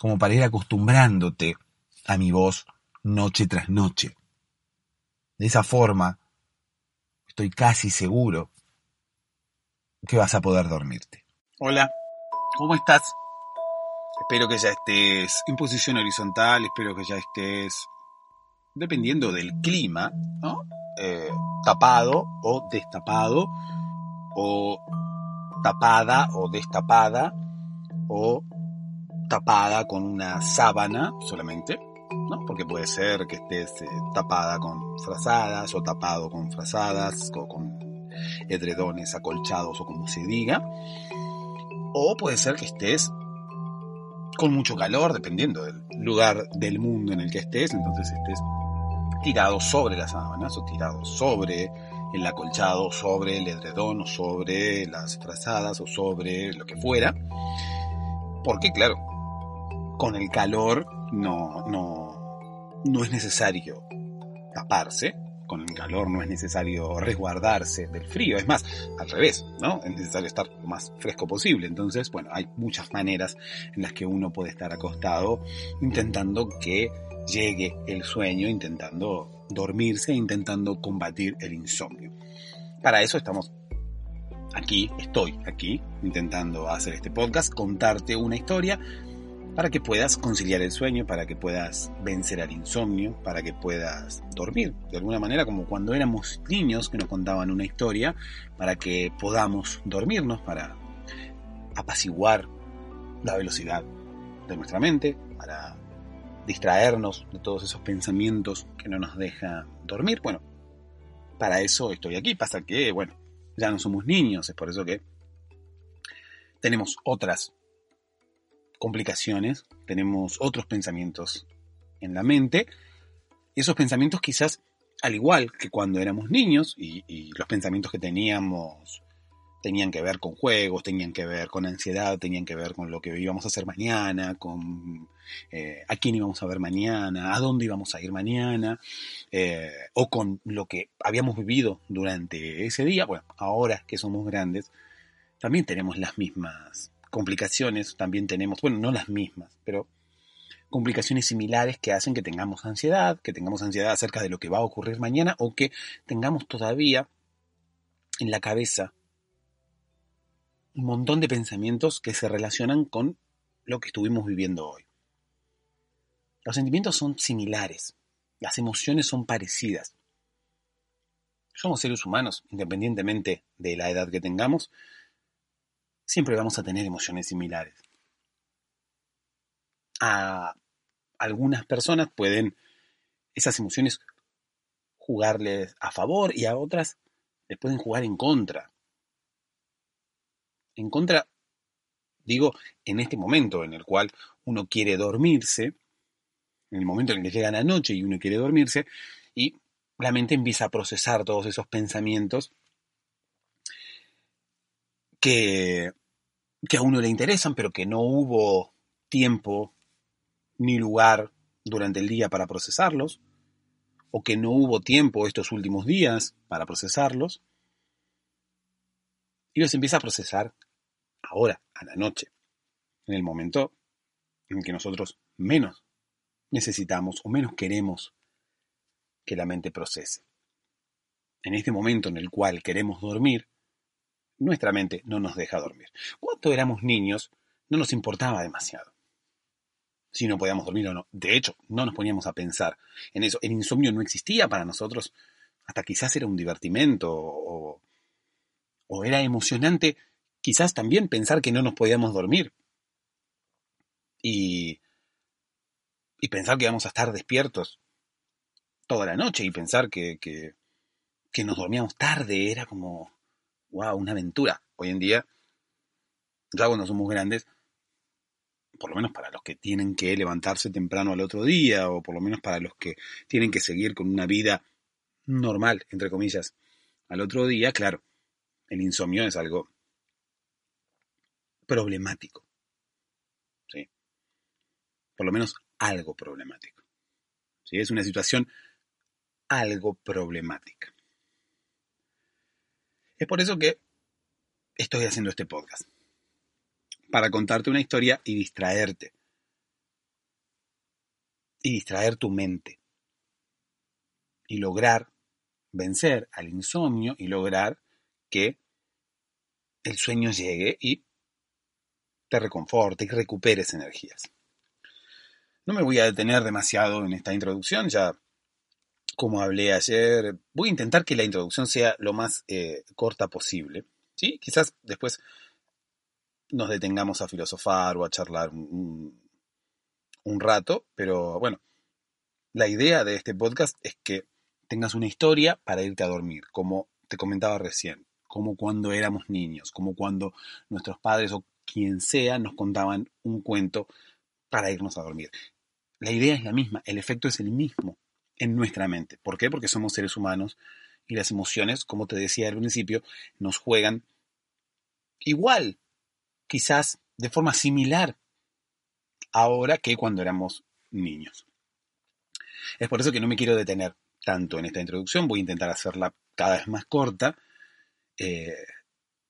como para ir acostumbrándote a mi voz noche tras noche. De esa forma, estoy casi seguro que vas a poder dormirte. Hola, ¿cómo estás? Espero que ya estés en posición horizontal, espero que ya estés, dependiendo del clima, ¿no? Eh, tapado o destapado, o tapada o destapada, o tapada con una sábana solamente, ¿no? Porque puede ser que estés eh, tapada con frazadas, o tapado con frazadas, o con edredones acolchados, o como se diga. O puede ser que estés con mucho calor, dependiendo del lugar del mundo en el que estés, entonces estés tirado sobre las sábanas o tirado sobre el acolchado, sobre el edredón o sobre las frazadas o sobre lo que fuera. Porque claro, con el calor no, no, no es necesario taparse, con el calor no es necesario resguardarse del frío, es más, al revés, ¿no? Es necesario estar lo más fresco posible. Entonces, bueno, hay muchas maneras en las que uno puede estar acostado intentando que llegue el sueño intentando dormirse, intentando combatir el insomnio. Para eso estamos aquí, estoy aquí, intentando hacer este podcast, contarte una historia para que puedas conciliar el sueño, para que puedas vencer al insomnio, para que puedas dormir, de alguna manera como cuando éramos niños que nos contaban una historia, para que podamos dormirnos, para apaciguar la velocidad de nuestra mente, para distraernos de todos esos pensamientos que no nos dejan dormir. Bueno, para eso estoy aquí. Pasa que, bueno, ya no somos niños, es por eso que tenemos otras complicaciones, tenemos otros pensamientos en la mente. Esos pensamientos quizás, al igual que cuando éramos niños y, y los pensamientos que teníamos tenían que ver con juegos, tenían que ver con ansiedad, tenían que ver con lo que íbamos a hacer mañana, con eh, a quién íbamos a ver mañana, a dónde íbamos a ir mañana, eh, o con lo que habíamos vivido durante ese día. Bueno, ahora que somos grandes, también tenemos las mismas complicaciones, también tenemos, bueno, no las mismas, pero complicaciones similares que hacen que tengamos ansiedad, que tengamos ansiedad acerca de lo que va a ocurrir mañana o que tengamos todavía en la cabeza un montón de pensamientos que se relacionan con lo que estuvimos viviendo hoy. Los sentimientos son similares, las emociones son parecidas. Somos seres humanos, independientemente de la edad que tengamos, siempre vamos a tener emociones similares. A algunas personas pueden esas emociones jugarles a favor y a otras les pueden jugar en contra. En contra, digo, en este momento en el cual uno quiere dormirse, en el momento en el que llega la noche y uno quiere dormirse, y la mente empieza a procesar todos esos pensamientos que, que a uno le interesan, pero que no hubo tiempo ni lugar durante el día para procesarlos, o que no hubo tiempo estos últimos días para procesarlos, y los empieza a procesar ahora, a la noche, en el momento en que nosotros menos necesitamos o menos queremos que la mente procese. En este momento en el cual queremos dormir, nuestra mente no nos deja dormir. Cuando éramos niños, no nos importaba demasiado si no podíamos dormir o no. De hecho, no nos poníamos a pensar en eso. El insomnio no existía para nosotros, hasta quizás era un divertimento o, era emocionante, quizás también pensar que no nos podíamos dormir. Y, y pensar que íbamos a estar despiertos toda la noche y pensar que, que, que nos dormíamos tarde era como, wow, una aventura. Hoy en día, ya cuando somos grandes, por lo menos para los que tienen que levantarse temprano al otro día, o por lo menos para los que tienen que seguir con una vida normal, entre comillas, al otro día, claro, el insomnio es algo problemático. ¿sí? Por lo menos algo problemático. ¿sí? Es una situación algo problemática. Es por eso que estoy haciendo este podcast. Para contarte una historia y distraerte. Y distraer tu mente. Y lograr vencer al insomnio y lograr que el sueño llegue y te reconforte y recuperes energías. No me voy a detener demasiado en esta introducción, ya como hablé ayer, voy a intentar que la introducción sea lo más eh, corta posible. ¿sí? Quizás después nos detengamos a filosofar o a charlar un, un rato, pero bueno, la idea de este podcast es que tengas una historia para irte a dormir, como te comentaba recién como cuando éramos niños, como cuando nuestros padres o quien sea nos contaban un cuento para irnos a dormir. La idea es la misma, el efecto es el mismo en nuestra mente. ¿Por qué? Porque somos seres humanos y las emociones, como te decía al principio, nos juegan igual, quizás de forma similar, ahora que cuando éramos niños. Es por eso que no me quiero detener tanto en esta introducción, voy a intentar hacerla cada vez más corta eh,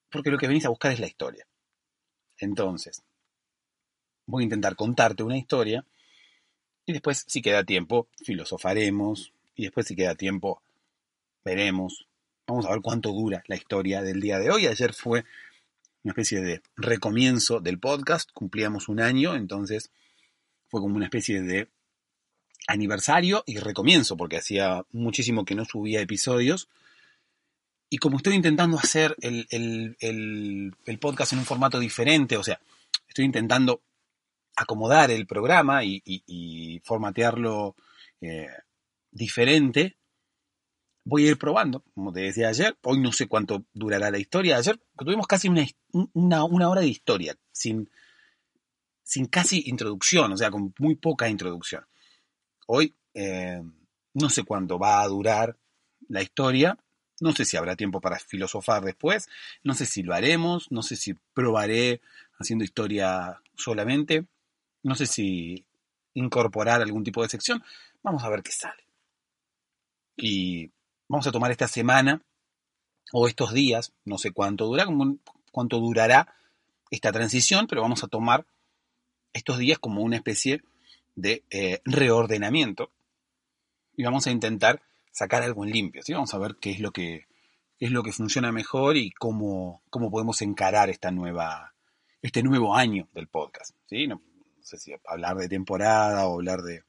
porque lo que venís a buscar es la historia. Entonces, voy a intentar contarte una historia y después, si queda tiempo, filosofaremos y después, si queda tiempo, veremos. Vamos a ver cuánto dura la historia del día de hoy. Ayer fue una especie de recomienzo del podcast, cumplíamos un año, entonces fue como una especie de aniversario y recomienzo, porque hacía muchísimo que no subía episodios y como estoy intentando hacer el, podcast en un formato diferente, o sea, estoy intentando acomodar el programa y, formatearlo eh, diferente, voy a ir probando, como te decía ayer, hoy no sé cuánto durará la historia, ayer tuvimos casi una, hora de historia, sin, sin casi introducción, o sea, con muy poca introducción. Hoy eh, no sé cuánto va a durar la historia, no sé si habrá tiempo para filosofar después, no sé si lo haremos, no sé si probaré haciendo historia solamente, no sé si incorporar algún tipo de sección. Vamos a ver qué sale. Y vamos a tomar esta semana o estos días, no sé cuánto dura, cuánto durará esta transición, pero vamos a tomar estos días como una especie de eh, reordenamiento y vamos a intentar sacar algo en limpio, ¿sí? Vamos a ver qué es lo que, es lo que funciona mejor y cómo, cómo podemos encarar esta nueva, este nuevo año del podcast, ¿sí? No, sé si hablar de temporada o hablar de,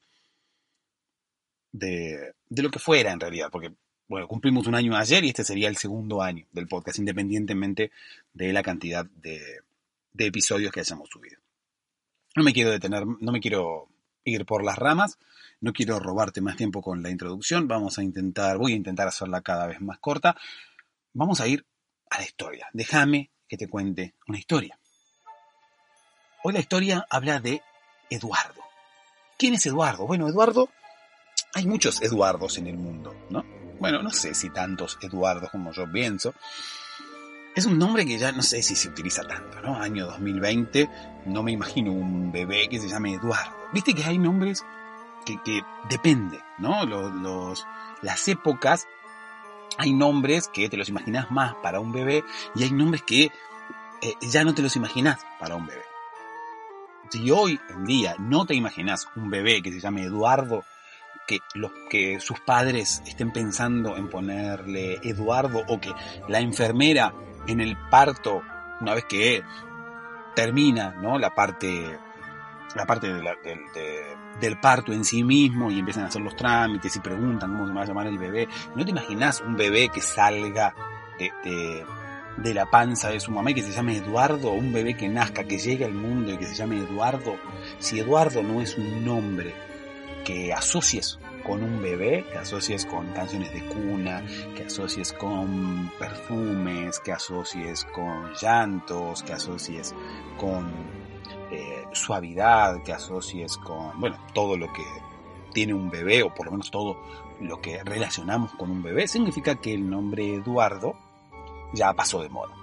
de, de lo que fuera en realidad, porque bueno, cumplimos un año ayer y este sería el segundo año del podcast, independientemente de la cantidad de, de episodios que hayamos subido. No me quiero detener, no me quiero ir por las ramas, no quiero robarte más tiempo con la introducción, vamos a intentar, voy a intentar hacerla cada vez más corta. Vamos a ir a la historia. Déjame que te cuente una historia. Hoy la historia habla de Eduardo. ¿Quién es Eduardo? Bueno, Eduardo, hay muchos Eduardos en el mundo, ¿no? Bueno, no sé si tantos Eduardos como yo pienso. Es un nombre que ya no sé si se utiliza tanto, ¿no? Año 2020, no me imagino un bebé que se llame Eduardo. Viste que hay nombres que, depende, ¿no? Los, las épocas, hay nombres que te los imaginas más para un bebé y hay nombres que eh, ya no te los imaginas para un bebé. Si hoy en día no te imaginas un bebé que se llame Eduardo, que, los, que sus padres estén pensando en ponerle Eduardo o que la enfermera en el parto, una vez que termina ¿no? la parte la parte del parto en sí mismo y empiezan a hacer los trámites y preguntan cómo se va a llamar el bebé. ¿No te imaginas un bebé que salga de, de, la panza de su mamá y que se llame Eduardo? Un bebé que nazca, que llegue al mundo y que se llame Eduardo. Si Eduardo no es un nombre que asocies con un bebé, que asocies con canciones de cuna, que asocies con perfumes, que asocies con llantos, que asocies con eh, suavidad que asocies con, bueno, todo lo que tiene un bebé, o por lo menos todo lo que relacionamos con un bebé, significa que el nombre Eduardo ya pasó de moda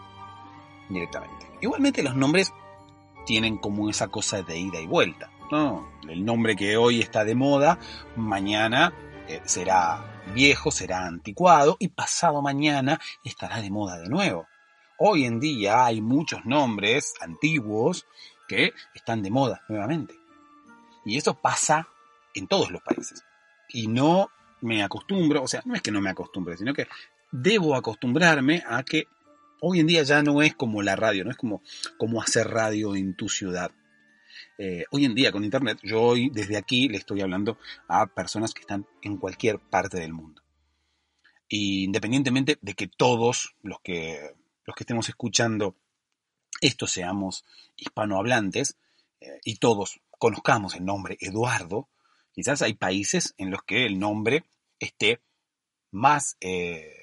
directamente. Igualmente los nombres tienen como esa cosa de ida y vuelta. ¿no? El nombre que hoy está de moda, mañana eh, será viejo, será anticuado y pasado mañana estará de moda de nuevo. Hoy en día hay muchos nombres antiguos que están de moda nuevamente. Y eso pasa en todos los países. Y no me acostumbro, o sea, no es que no me acostumbre, sino que debo acostumbrarme a que hoy en día ya no es como la radio, no es como, como hacer radio en tu ciudad. Eh, hoy en día con Internet, yo hoy desde aquí le estoy hablando a personas que están en cualquier parte del mundo. Y independientemente de que todos los que, los que estemos escuchando esto seamos hispanohablantes eh, y todos conozcamos el nombre Eduardo, quizás hay países en los que el nombre esté más eh,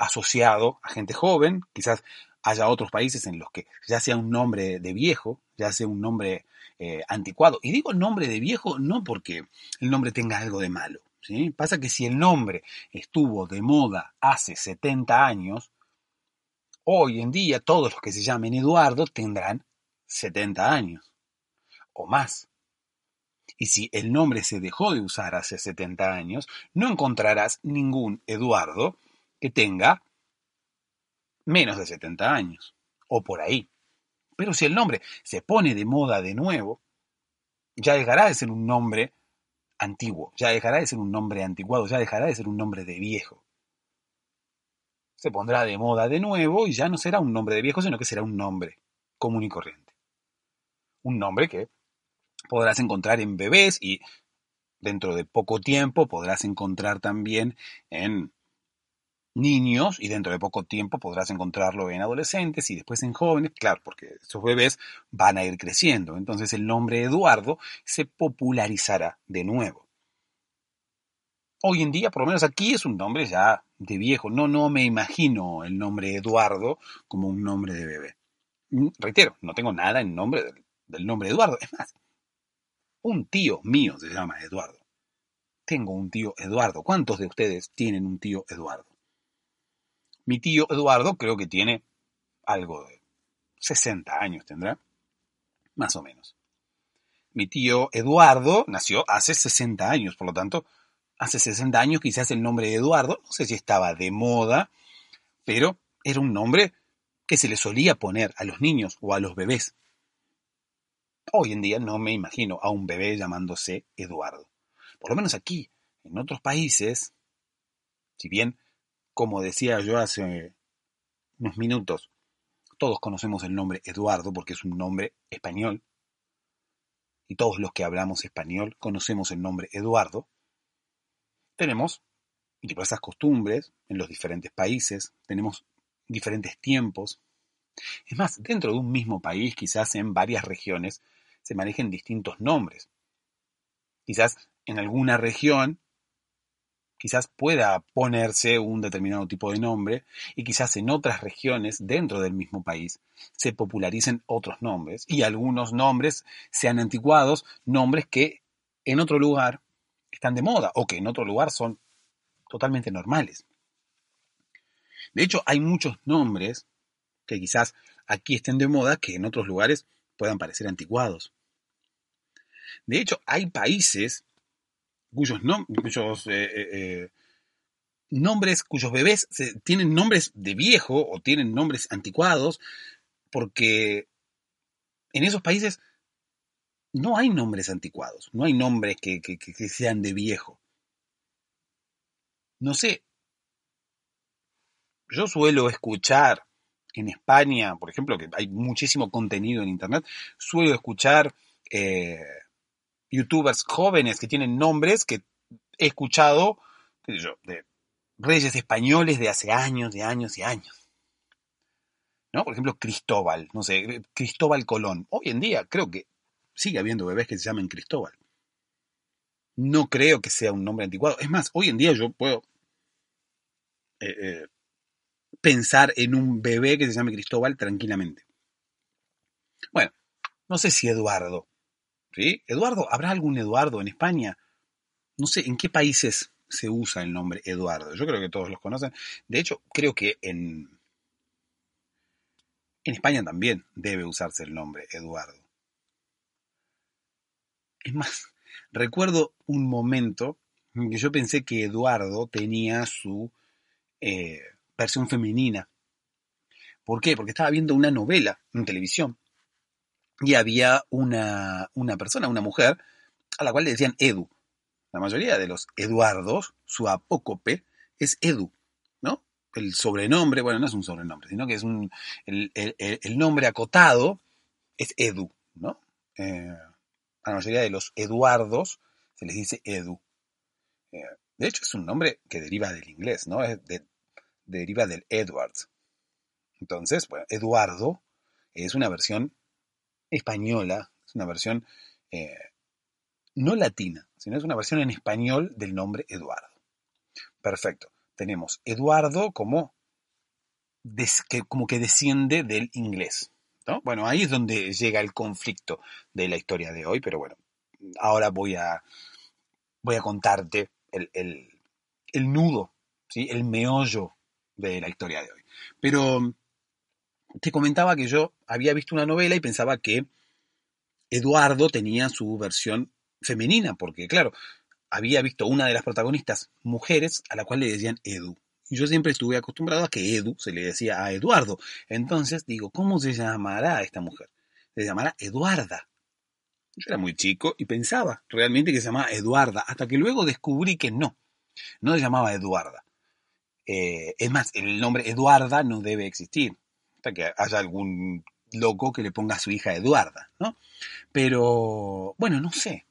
asociado a gente joven, quizás haya otros países en los que ya sea un nombre de viejo, ya sea un nombre eh, anticuado. Y digo nombre de viejo no porque el nombre tenga algo de malo. ¿sí? Pasa que si el nombre estuvo de moda hace 70 años, hoy en día todos los que se llamen Eduardo tendrán 70 años o más. Y si el nombre se dejó de usar hace 70 años, no encontrarás ningún Eduardo que tenga menos de 70 años, o por ahí. Pero si el nombre se pone de moda de nuevo, ya dejará de ser un nombre antiguo, ya dejará de ser un nombre anticuado, ya dejará de ser un nombre de viejo se pondrá de moda de nuevo y ya no será un nombre de viejo, sino que será un nombre común y corriente. Un nombre que podrás encontrar en bebés y dentro de poco tiempo podrás encontrar también en niños y dentro de poco tiempo podrás encontrarlo en adolescentes y después en jóvenes, claro, porque esos bebés van a ir creciendo. Entonces el nombre Eduardo se popularizará de nuevo. Hoy en día, por lo menos aquí, es un nombre ya de viejo. No, no me imagino el nombre Eduardo como un nombre de bebé. Mm, reitero, no tengo nada en nombre del, nombre Eduardo. Es más, un tío mío se llama Eduardo. Tengo un tío Eduardo. ¿Cuántos de ustedes tienen un tío Eduardo? Mi tío Eduardo creo que tiene algo de 60 años, tendrá. Más o menos. Mi tío Eduardo nació hace 60 años, por lo tanto, hace 60 años quizás el nombre de Eduardo, no sé si estaba de moda, pero era un nombre que se le solía poner a los niños o a los bebés. Hoy en día no me imagino a un bebé llamándose Eduardo. Por lo menos aquí, en otros países, si bien, como decía yo hace unos minutos, todos conocemos el nombre Eduardo porque es un nombre español, y todos los que hablamos español conocemos el nombre Eduardo, tenemos diversas costumbres en los diferentes países, tenemos diferentes tiempos. Es más, dentro de un mismo país, quizás en varias regiones, se manejen distintos nombres. Quizás en alguna región, quizás pueda ponerse un determinado tipo de nombre y quizás en otras regiones dentro del mismo país se popularicen otros nombres y algunos nombres sean anticuados, nombres que en otro lugar están de moda o que en otro lugar son totalmente normales. De hecho, hay muchos nombres que quizás aquí estén de moda que en otros lugares puedan parecer anticuados. De hecho, hay países cuyos, eh, eh, eh, nombres, cuyos bebés tienen nombres de viejo o tienen nombres anticuados, porque en esos países no hay nombres anticuados, no hay nombres que sean de viejo. No sé, yo suelo escuchar en España, por ejemplo, que hay muchísimo contenido en Internet, suelo escuchar youtubers jóvenes que tienen nombres que he escuchado de reyes españoles de hace años, de años y años. ¿No? Por ejemplo, Cristóbal, no sé, Cristóbal Colón. Hoy en día creo que sigue habiendo bebés que se llamen Cristóbal. No creo que sea un nombre anticuado. Es más, hoy en día yo puedo eh, eh, pensar en un bebé que se llame Cristóbal tranquilamente. Bueno, no sé si Eduardo. ¿Sí? Eduardo, ¿habrá algún Eduardo en España? No sé en qué países se usa el nombre Eduardo. Yo creo que todos los conocen. De hecho, creo que en, en España también debe usarse el nombre Eduardo. Es más, recuerdo un momento en que yo pensé que Eduardo tenía su eh, versión femenina. ¿Por qué? Porque estaba viendo una novela en televisión y había una, una persona, una mujer, a la cual le decían Edu. La mayoría de los Eduardos, su apócope, es Edu, ¿no? El sobrenombre, bueno, no es un sobrenombre, sino que es un, el, nombre acotado es Edu, ¿no? Eh, a la mayoría de los Eduardos se les dice Edu. Eh, de hecho, es un nombre que deriva del inglés, ¿no? Es de, deriva del Edward. Entonces, bueno, Eduardo es una versión española, es una versión eh, no latina, sino es una versión en español del nombre Eduardo. Perfecto. Tenemos Eduardo como, que, como que desciende del inglés. ¿no? Bueno, ahí es donde llega el conflicto de la historia de hoy, pero bueno, ahora voy a, voy a contarte el, el nudo, ¿sí? el meollo de la historia de hoy. Pero te comentaba que yo había visto una novela y pensaba que Eduardo tenía su versión femenina, porque claro, había visto una de las protagonistas mujeres a la cual le decían Edu. Y yo siempre estuve acostumbrado a que Edu se le decía a Eduardo. Entonces digo, ¿cómo se llamará esta mujer? Se llamará Eduarda. Yo era muy chico y pensaba realmente que se llamaba Eduarda, hasta que luego descubrí que no, no se llamaba Eduarda. Eh, es más, el nombre Eduarda no debe existir, hasta que haya algún loco que le ponga a su hija Eduarda, ¿no? Pero, bueno, no sé,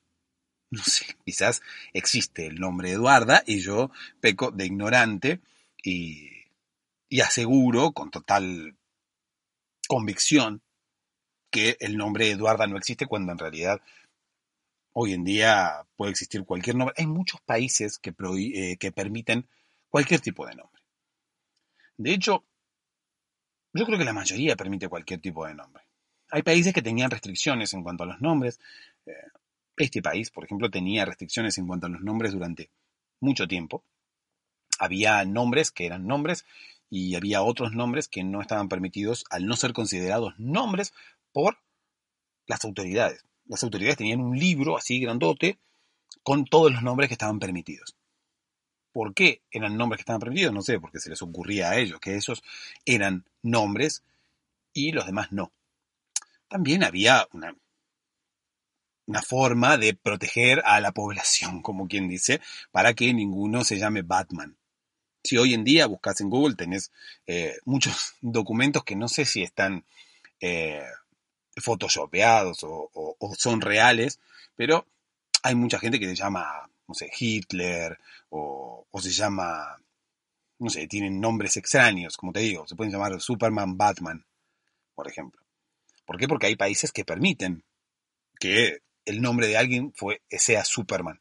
no sé, quizás existe el nombre Eduarda y yo peco de ignorante y, y aseguro con total convicción que el nombre Eduarda no existe cuando en realidad hoy en día puede existir cualquier nombre. Hay muchos países que, eh, que permiten cualquier tipo de nombre. De hecho, yo creo que la mayoría permite cualquier tipo de nombre. Hay países que tenían restricciones en cuanto a los nombres. Eh, este país, por ejemplo, tenía restricciones en cuanto a los nombres durante mucho tiempo. Había nombres que eran nombres y había otros nombres que no estaban permitidos al no ser considerados nombres por las autoridades. Las autoridades tenían un libro así grandote con todos los nombres que estaban permitidos. ¿Por qué eran nombres que estaban permitidos? No sé, porque se les ocurría a ellos que esos eran nombres y los demás no. También había una una forma de proteger a la población, como quien dice, para que ninguno se llame Batman. Si hoy en día buscas en Google, tenés eh, muchos documentos que no sé si están eh, photoshopeados o, son reales, pero hay mucha gente que se llama, no sé, Hitler o, o se llama, no sé, tienen nombres extraños, como te digo, se pueden llamar Superman, Batman, por ejemplo. ¿Por qué? Porque hay países que permiten que el nombre de alguien fue, sea Superman.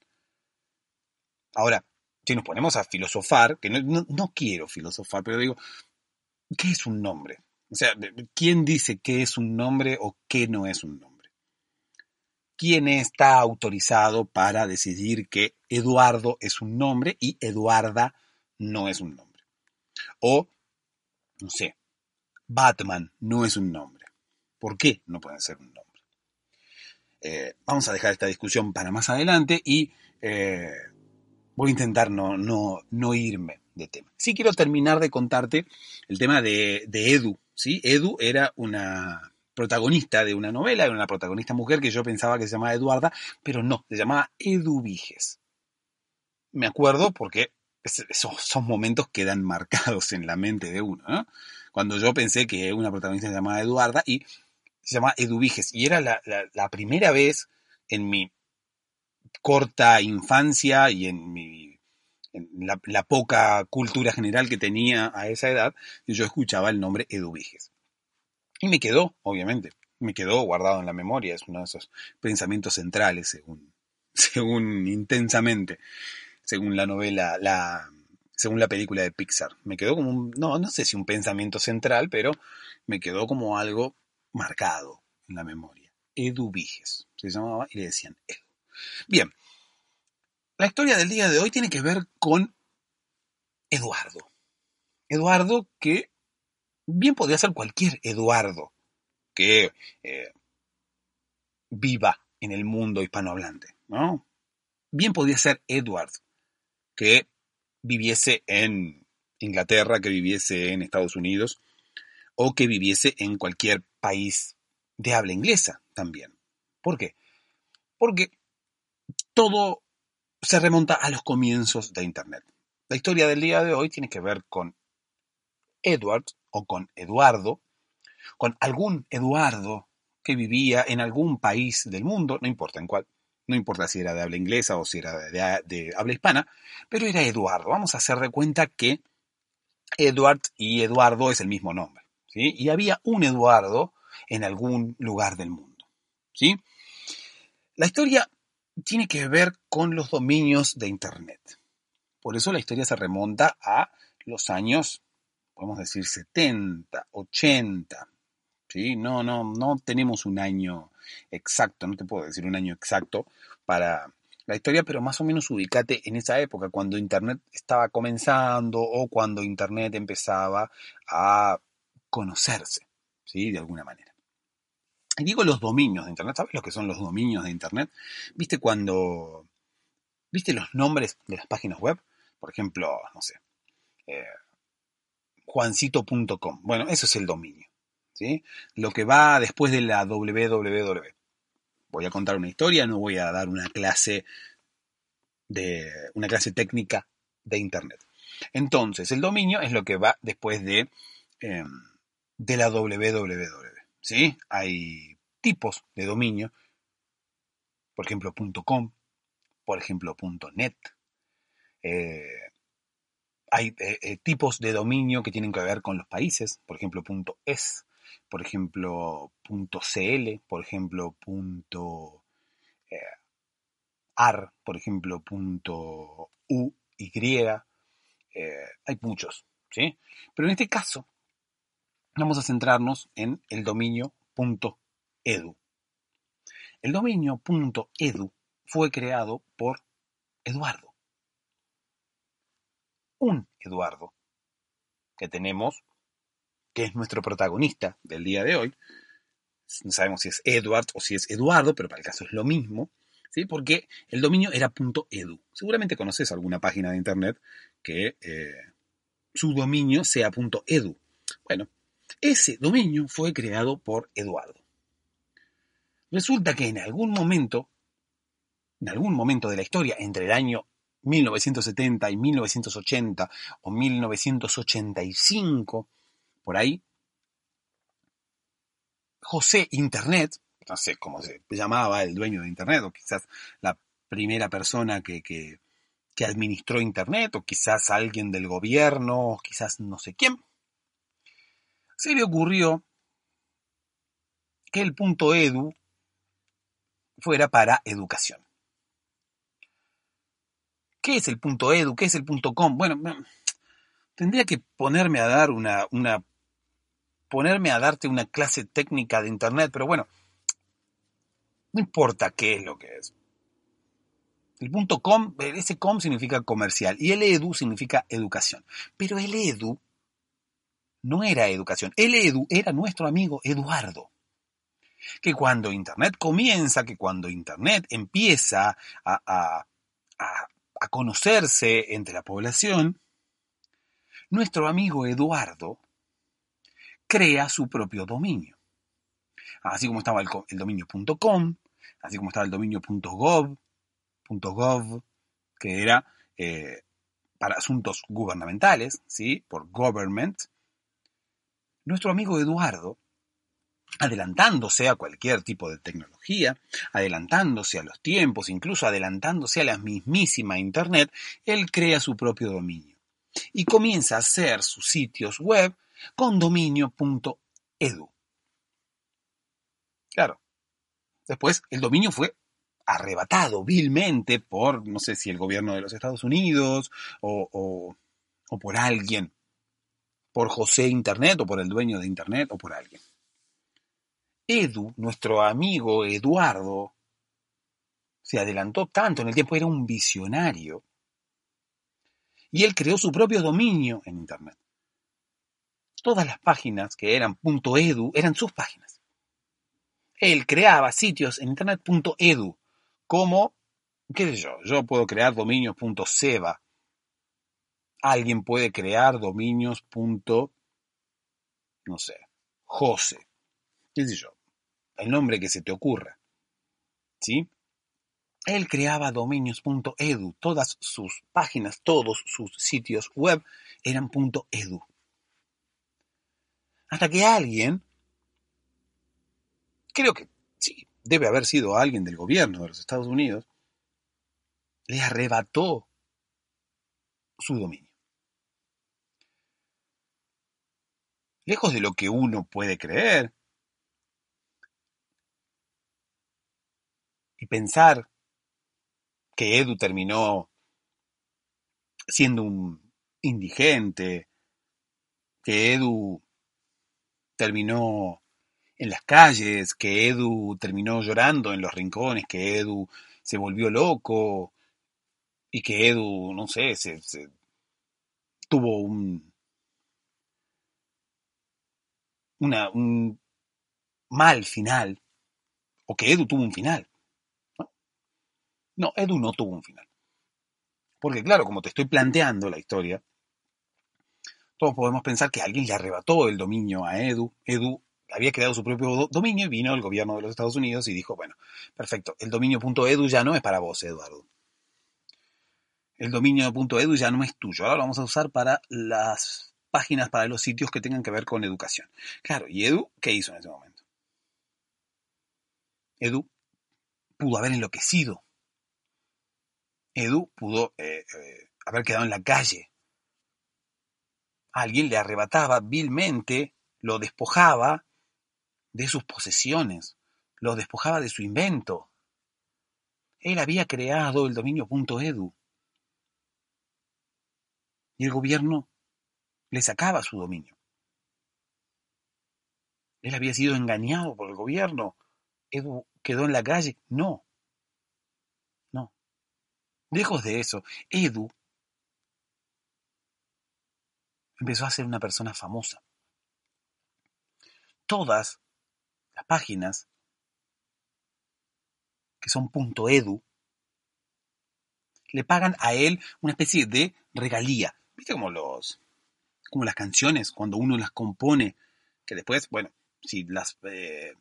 Ahora, si nos ponemos a filosofar, que no, quiero filosofar, pero digo, ¿qué es un nombre? O sea, ¿quién dice qué es un nombre o qué no es un nombre? ¿Quién está autorizado para decidir que Eduardo es un nombre y Eduarda no es un nombre? O, no sé, Batman no es un nombre. ¿Por qué no puede ser un nombre? Eh, vamos a dejar esta discusión para más adelante y eh, voy a intentar no, no, no, irme de tema. Sí quiero terminar de contarte el tema de, Edu. ¿sí? Edu era una protagonista de una novela, era una protagonista mujer que yo pensaba que se llamaba Eduarda, pero no, se llamaba Edu Viges. Me acuerdo porque esos, momentos quedan marcados en la mente de uno. Cuando yo pensé que una protagonista se llamaba Eduarda y se llama Eduviges y era la, primera vez en mi corta infancia y en mi la, poca cultura general que tenía a esa edad, yo escuchaba el nombre Eduviges. Y me quedó, obviamente, me quedó guardado en la memoria, es uno de esos pensamientos centrales, según, según intensamente, según la novela, la, según la película de Pixar. Me quedó como un, no, no sé si un pensamiento central, pero me quedó como algo marcado en la memoria. Edu Viges, se llamaba y le decían Edu. Bien, la historia del día de hoy tiene que ver con Eduardo. Eduardo que bien podría ser cualquier Eduardo que eh, viva en el mundo hispanohablante, ¿no? Bien podría ser Edward, que viviese en Inglaterra, que viviese en Estados Unidos, o que viviese en cualquier país de habla inglesa también. ¿Por qué? Porque todo se remonta a los comienzos de Internet. La historia del día de hoy tiene que ver con Edward o con Eduardo, con algún Eduardo que vivía en algún país del mundo, no importa en cuál, no importa si era de habla inglesa o si era de, habla hispana, pero era Eduardo. Vamos a hacer de cuenta que Edward y Eduardo es el mismo nombre. Y había un Eduardo en algún lugar del mundo, ¿sí? La historia tiene que ver con los dominios de Internet. Por eso la historia se remonta a los años, podemos decir, 70, 80, ¿sí? No, no, no tenemos un año exacto, no te puedo decir un año exacto para la historia, pero más o menos ubicate en esa época, cuando Internet estaba comenzando o cuando Internet empezaba a conocerse, ¿sí? De alguna manera. Y digo los dominios de Internet. ¿Sabes lo que son los dominios de Internet? ¿Viste cuando... ¿Viste los nombres de las páginas web? Por ejemplo, no sé, eh, juancito.com. Bueno, eso es el dominio. ¿sí? Lo que va después de la www. Voy a contar una historia, no voy a dar una clase de una clase técnica de Internet. Entonces, el dominio es lo que va después de em, de la www. ¿sí? Hay tipos de dominio, por ejemplo, .com, por ejemplo, .net. Eh, hay eh, eh, tipos de dominio que tienen que ver con los países, por ejemplo, .es, por ejemplo, .cl, por ejemplo, .ar, por ejemplo, .uy, hay muchos, ¿sí? Pero en este caso, vamos a centrarnos en el dominio .edu. El dominio .edu fue creado por Eduardo. Un Eduardo que tenemos, que es nuestro protagonista del día de hoy. No sabemos si es Edward o si es Eduardo, pero para el caso es lo mismo, ¿sí? porque el dominio era .edu. Seguramente conoces alguna página de internet que eh, su dominio sea .edu. Bueno, ese dominio fue creado por Eduardo. Resulta que en algún momento en algún momento de la historia, entre el año 1970 y 1980 o 1985, por ahí, José Internet, no sé cómo se llamaba el dueño de Internet, o quizás la primera persona que, que, administró Internet, o quizás alguien del gobierno, o quizás no sé quién, se le ocurrió que el punto edu fuera para educación. ¿Qué es el punto edu? ¿Qué es el punto com? Bueno, tendría que ponerme a dar una, ponerme a darte una clase técnica de internet, pero bueno, no importa qué es lo que es. El punto com, ese com significa comercial y el edu significa educación. Pero el edu no era educación. El edu era nuestro amigo Eduardo. Que cuando Internet comienza, que cuando Internet empieza a conocerse entre la población, nuestro amigo Eduardo crea su propio dominio. Así como estaba el, dominio.com, así como estaba el dominio .gov, .gov que era eh, para asuntos gubernamentales, ¿sí? por government, nuestro amigo Eduardo, adelantándose a cualquier tipo de tecnología, adelantándose a los tiempos, incluso adelantándose a la mismísima Internet, él crea su propio dominio y comienza a hacer sus sitios web con dominio.edu. Claro. Después el dominio fue arrebatado vilmente por, no sé si el gobierno de los Estados Unidos o, o por alguien, por José Internet o por el dueño de Internet o por alguien. Edu, nuestro amigo Eduardo, se adelantó tanto en el tiempo, era un visionario. Y él creó su propio dominio en Internet todas las páginas que eran .edu eran sus páginas. Él creaba sitios en internet .edu, como, qué sé yo, yo puedo crear dominios .seva. Alguien puede crear dominios no sé, Jose, qué sé yo, el nombre que se te ocurra. ¿Sí? Él creaba dominios.edu, todas sus páginas, todos sus sitios web eran .edu. Hasta que alguien, creo que sí, debe haber sido alguien del gobierno de los Estados Unidos, le arrebató su dominio. Lejos de lo que uno puede creer pensar que Edu terminó siendo un indigente, que Edu terminó en las calles, que Edu terminó llorando en los rincones, que Edu se volvió loco y que Edu, no sé, se, tuvo un, un mal final, o que Edu tuvo un final. ¿No? Edu no tuvo un final. Porque claro, como te estoy planteando la historia, todos podemos pensar que alguien le arrebató el dominio a Edu. Edu había creado su propio dominio y vino el gobierno de los Estados Unidos y dijo, bueno, perfecto, el dominio.edu ya no es para vos, Eduardo. El dominio.edu ya no es tuyo, ahora lo vamos a usar para las páginas, para los sitios que tengan que ver con educación. Claro, ¿y Edu qué hizo en ese momento? Edu pudo haber enloquecido. Edu pudo eh, eh, haber quedado en la calle alguien le arrebataba vilmente, lo despojaba de sus posesiones, lo despojaba de su invento. Él había creado el dominio.edu. Y el gobierno le sacaba su dominio. Él había sido engañado por el gobierno. Edu quedó en la calle. No. Lejos de eso, Edu empezó a ser una persona famosa. Todas las páginas que son .edu le pagan a él una especie de regalía. ¿Viste como los como las canciones cuando uno las compone que después, bueno, si las eh,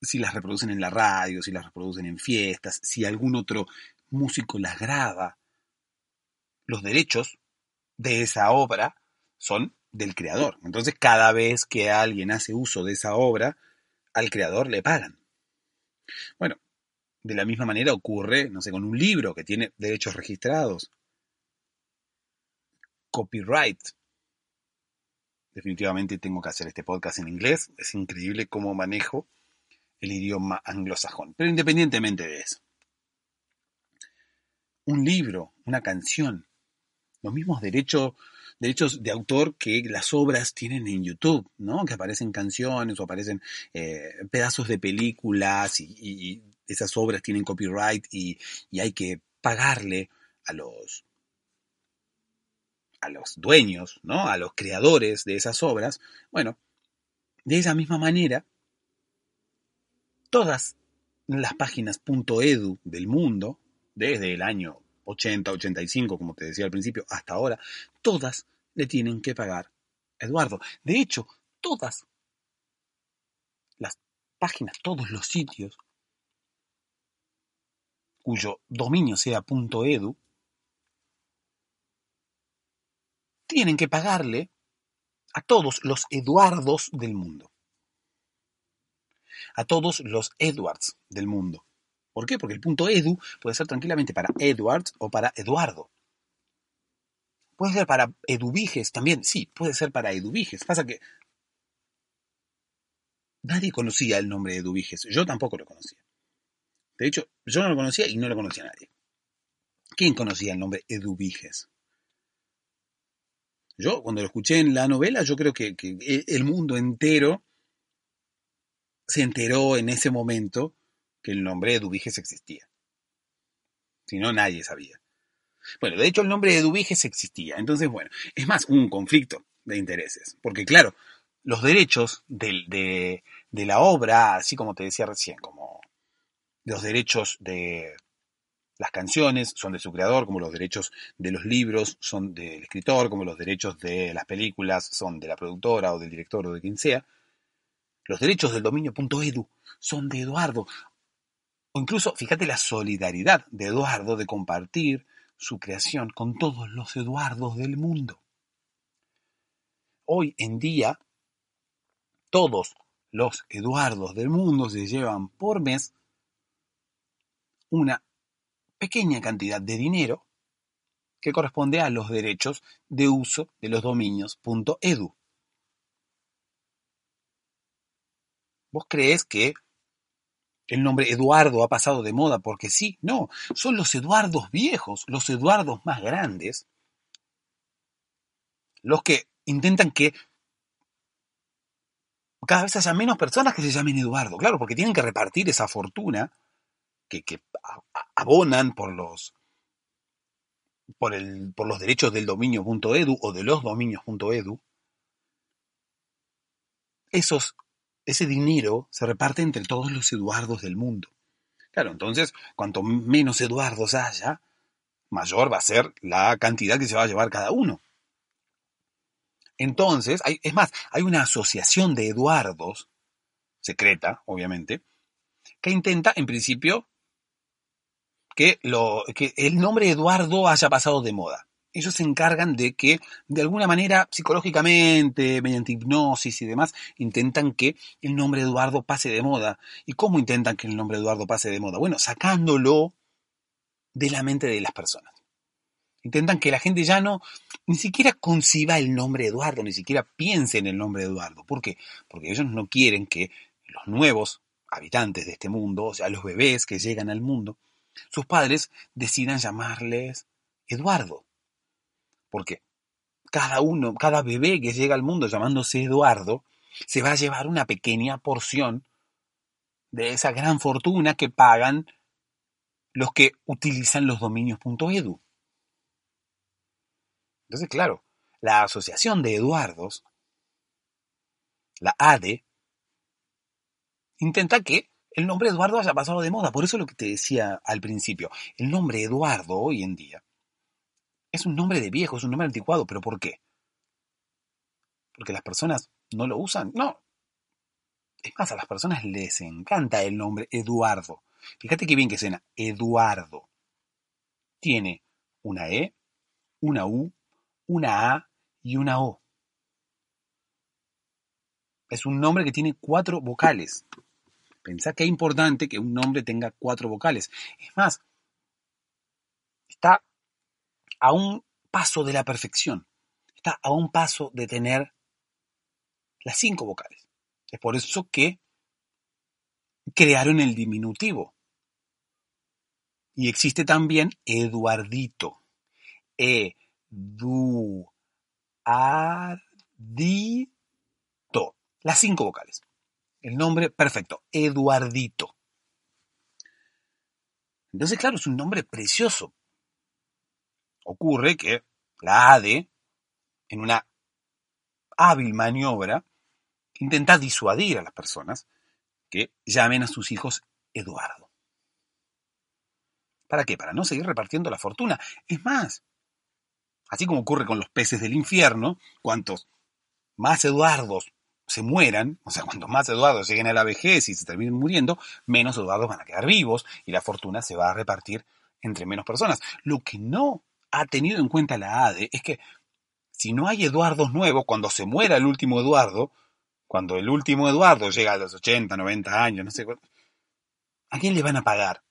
si las reproducen en la radio, si las reproducen en fiestas, si algún otro músico las graba. Los derechos de esa obra son del creador. Entonces, cada vez que alguien hace uso de esa obra, al creador le pagan. Bueno, de la misma manera ocurre, no sé, con un libro que tiene derechos registrados. Copyright. Definitivamente tengo que hacer este podcast en inglés. Es increíble cómo manejo el idioma anglosajón. Pero independientemente de eso. Un libro, una canción, los mismos derechos, derechos de autor que las obras tienen en YouTube, ¿no? Que aparecen canciones o aparecen eh, pedazos de películas y, esas obras tienen copyright y, hay que pagarle a los a los dueños, ¿no? A los creadores de esas obras. Bueno, de esa misma manera, todas las páginas .edu del mundo, desde el año 80, 85, como te decía al principio, hasta ahora, todas le tienen que pagar a Eduardo. De hecho, todas las páginas, todos los sitios cuyo dominio sea .edu, tienen que pagarle a todos los Eduardos del mundo. A todos los Edwards del mundo. ¿Por qué? Porque el punto edu puede ser tranquilamente para Edwards o para Eduardo. Puede ser para Eduviges también, sí, puede ser para Eduviges. Pasa que nadie conocía el nombre de Eduviges, yo tampoco lo conocía. De hecho, yo no lo conocía y no lo conocía nadie. ¿Quién conocía el nombre Eduviges? Yo, cuando lo escuché en la novela, yo creo que, que el mundo entero se enteró en ese momento el nombre Eduviges existía. Si no, nadie sabía. Bueno, de hecho el nombre de Eduviges existía. Entonces, bueno, es más un conflicto de intereses. Porque claro, los derechos de, de, de la obra, así como te decía recién, como los derechos de las canciones son de su creador, como los derechos de los libros son del escritor, como los derechos de las películas son de la productora o del director o de quien sea. Los derechos del dominio.edu son de Eduardo. Incluso, fíjate la solidaridad de Eduardo de compartir su creación con todos los Eduardos del mundo. Hoy en día, todos los Eduardos del mundo se llevan por mes una pequeña cantidad de dinero que corresponde a los derechos de uso de los dominios .edu. ¿Vos crees que el nombre Eduardo ha pasado de moda porque sí, no, son los Eduardos viejos, los Eduardos más grandes, los que intentan que cada vez haya menos personas que se llamen Eduardo, claro, porque tienen que repartir esa fortuna que, abonan por los por, el, por los derechos del dominio.edu o de los dominios.edu, esos ese dinero se reparte entre todos los Eduardos del mundo. Claro, entonces, cuanto menos Eduardos haya, mayor va a ser la cantidad que se va a llevar cada uno. Entonces, es más, hay una asociación de Eduardos, secreta, obviamente, que intenta, en principio, que el nombre Eduardo haya pasado de moda ellos se encargan de que, de alguna manera, psicológicamente, mediante hipnosis y demás, intentan que el nombre Eduardo pase de moda. ¿Y cómo intentan que el nombre Eduardo pase de moda? Bueno, sacándolo de la mente de las personas. Intentan que la gente ya no, ni siquiera conciba el nombre Eduardo, ni siquiera piense en el nombre Eduardo. ¿Por qué? Porque ellos no quieren que los nuevos habitantes de este mundo, o sea, los bebés que llegan al mundo, sus padres decidan llamarles Eduardo. Porque cada uno, cada bebé que llega al mundo llamándose Eduardo, se va a llevar una pequeña porción de esa gran fortuna que pagan los que utilizan los dominios.edu. Entonces, claro, la Asociación de Eduardos, la ADE, intenta que el nombre Eduardo haya pasado de moda. Por eso lo que te decía al principio, el nombre Eduardo hoy en día es un nombre de viejo, es un nombre anticuado, pero ¿por qué? ¿Porque las personas no lo usan? No. Es más, a las personas les encanta el nombre Eduardo. Fíjate qué bien que suena, Eduardo. Tiene una E, una U, una A y una O. Es un nombre que tiene cuatro vocales. Pensá que es importante que un nombre tenga cuatro vocales. Es más, está a un paso de la perfección. Está a un paso de tener las cinco vocales. Es por eso que crearon el diminutivo. Y existe también Eduardito. Eduardito. Las cinco vocales. El nombre perfecto, Eduardito. Entonces, claro, es un nombre precioso. Ocurre que la ADE, en una hábil maniobra, intenta disuadir a las personas que llamen a sus hijos Eduardo. ¿Para qué? Para no seguir repartiendo la fortuna. Es más, así como ocurre con los peces del infierno, cuantos más Eduardos se mueran, o sea, cuanto más Eduardo lleguen a la vejez y se terminen muriendo, menos Eduardos van a quedar vivos y la fortuna se va a repartir entre menos personas. Lo que no ha tenido en cuenta la ADE es que si no hay Eduardos nuevos, cuando se muera el último Eduardo, cuando el último Eduardo llega a los 80, 90 años, no sé ¿a quién le van a pagar?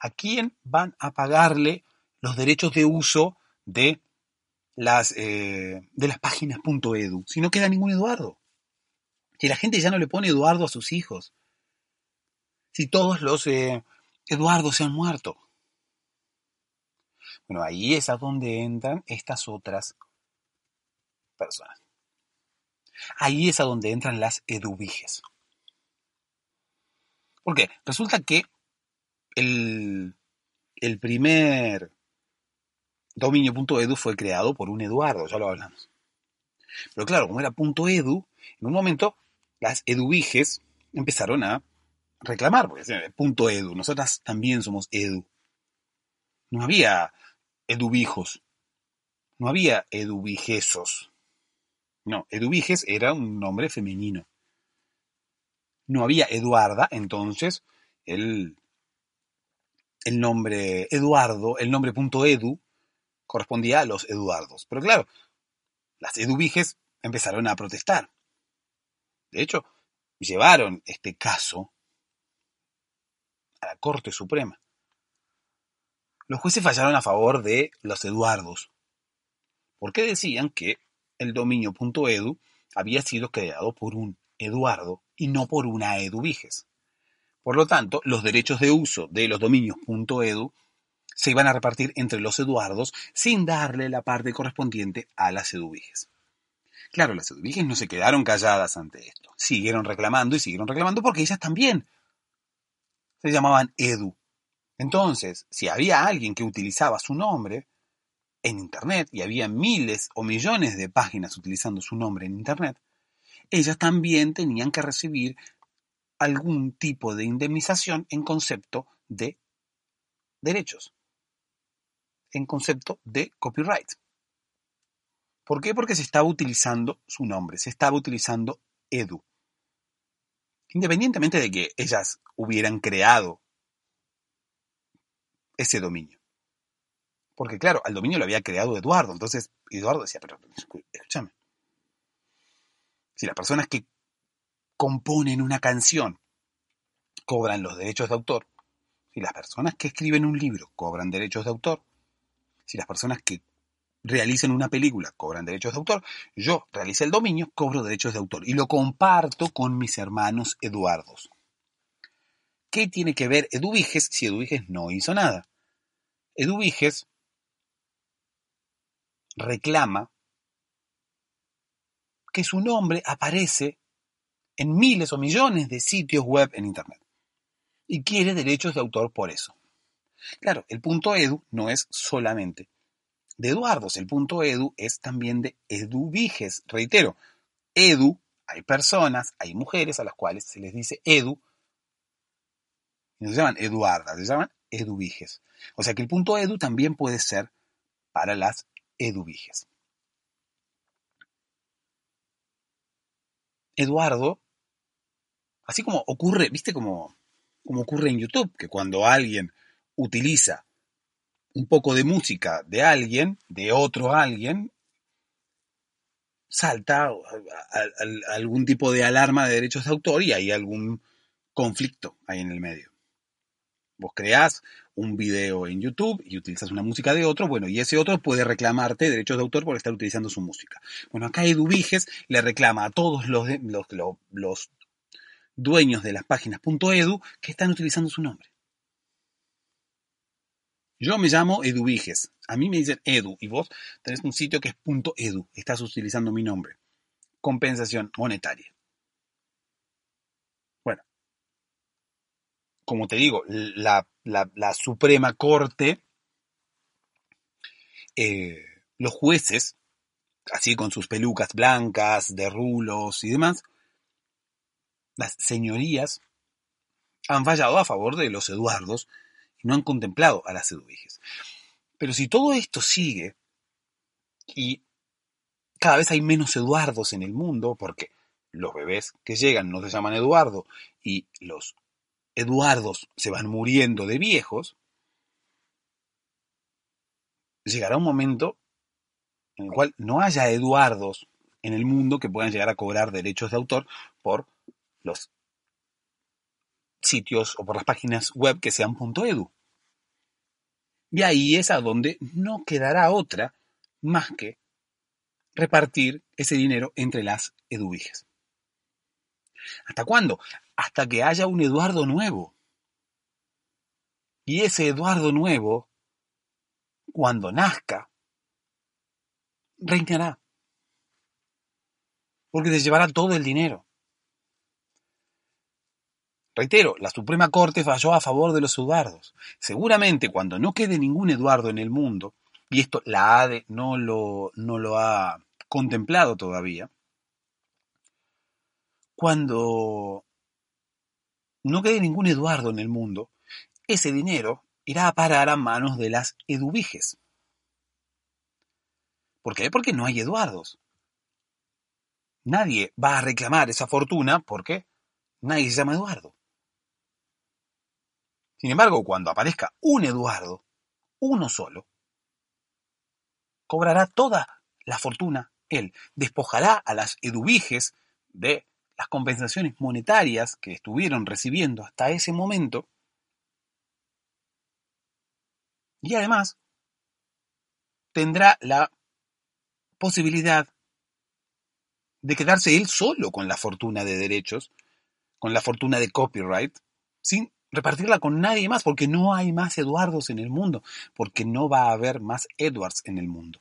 ¿A quién van a pagarle los derechos de uso de las, eh, de las páginas .edu, si no queda ningún Eduardo. Si la gente ya no le pone Eduardo a sus hijos. Si todos los eh, Eduardos se han muerto. Bueno, ahí es a donde entran estas otras personas. Ahí es a donde entran las eduviges. Porque resulta que el, el primer Dominio.edu fue creado por un Eduardo, ya lo hablamos. Pero claro, como era .edu, en un momento las eduviges empezaron a reclamar, porque punto .edu, nosotras también somos edu. No había eduvijos, no había eduvigesos. No, eduviges era un nombre femenino. No había Eduarda, entonces el, el nombre Eduardo, el nombre .edu, correspondía a los Eduardos. Pero claro, las eduviges empezaron a protestar. De hecho, llevaron este caso a la Corte Suprema. Los jueces fallaron a favor de los Eduardos, porque decían que el dominio.edu había sido creado por un Eduardo y no por una eduviges. Por lo tanto, los derechos de uso de los dominios.edu se iban a repartir entre los Eduardos sin darle la parte correspondiente a las Eduviges. Claro, las Eduviges no se quedaron calladas ante esto. Siguieron reclamando y siguieron reclamando porque ellas también se llamaban Edu. Entonces, si había alguien que utilizaba su nombre en Internet, y había miles o millones de páginas utilizando su nombre en Internet, ellas también tenían que recibir algún tipo de indemnización en concepto de derechos en concepto de copyright. ¿Por qué? Porque se estaba utilizando su nombre, se estaba utilizando Edu. Independientemente de que ellas hubieran creado ese dominio. Porque claro, al dominio lo había creado Eduardo. Entonces Eduardo decía, pero escúchame. Si las personas que componen una canción cobran los derechos de autor, si las personas que escriben un libro cobran derechos de autor, si las personas que realicen una película cobran derechos de autor, yo realicé el dominio, cobro derechos de autor y lo comparto con mis hermanos Eduardos. ¿Qué tiene que ver Eduviges si Eduviges no hizo nada? Eduviges reclama que su nombre aparece en miles o millones de sitios web en Internet y quiere derechos de autor por eso. Claro, el punto edu no es solamente de Eduardos, el punto edu es también de eduviges. Reitero, edu, hay personas, hay mujeres a las cuales se les dice edu, no se llaman eduardas, se llaman eduviges. O sea que el punto edu también puede ser para las eduviges. Eduardo, así como ocurre, viste como, como ocurre en YouTube, que cuando alguien utiliza un poco de música de alguien, de otro alguien, salta algún tipo de alarma de derechos de autor y hay algún conflicto ahí en el medio. Vos creás un video en YouTube y utilizas una música de otro, bueno, y ese otro puede reclamarte derechos de autor por estar utilizando su música. Bueno, acá Eduviges le reclama a todos los, los, los dueños de las páginas .edu que están utilizando su nombre. Yo me llamo Eduviges. A mí me dicen Edu y vos tenés un sitio que es .edu. Estás utilizando mi nombre. Compensación monetaria. Como te digo, la, Suprema Corte, eh, los jueces, así con sus pelucas blancas, de rulos y demás, las señorías han fallado a favor de los Eduardos no han contemplado a las eduviges. Pero si todo esto sigue y cada vez hay menos Eduardos en el mundo, porque los bebés que llegan no se llaman Eduardo y los Eduardos se van muriendo de viejos, llegará un momento en el cual no haya Eduardos en el mundo que puedan llegar a cobrar derechos de autor por los sitios o por las páginas web que sean .edu. Y ahí es a donde no quedará otra más que repartir ese dinero entre las eduviges. ¿Hasta cuándo? Hasta que haya un Eduardo nuevo. Y ese Eduardo nuevo, cuando nazca, reinará. Porque se llevará todo el dinero. Reitero, la Suprema Corte falló a favor de los Eduardos. Seguramente cuando no quede ningún Eduardo en el mundo, y esto la ADE no lo, no lo ha contemplado todavía, cuando no quede ningún Eduardo en el mundo, ese dinero irá a parar a manos de las eduviges. ¿Por qué? Porque no hay Eduardos. Nadie va a reclamar esa fortuna porque nadie se llama Eduardo. Sin embargo, cuando aparezca un Eduardo, uno solo, cobrará toda la fortuna él, despojará a las eduviges de las compensaciones monetarias que estuvieron recibiendo hasta ese momento, y además tendrá la posibilidad de quedarse él solo con la fortuna de derechos, con la fortuna de copyright, sin repartirla con nadie más, porque no hay más Eduardos en el mundo, porque no va a haber más Edwards en el mundo.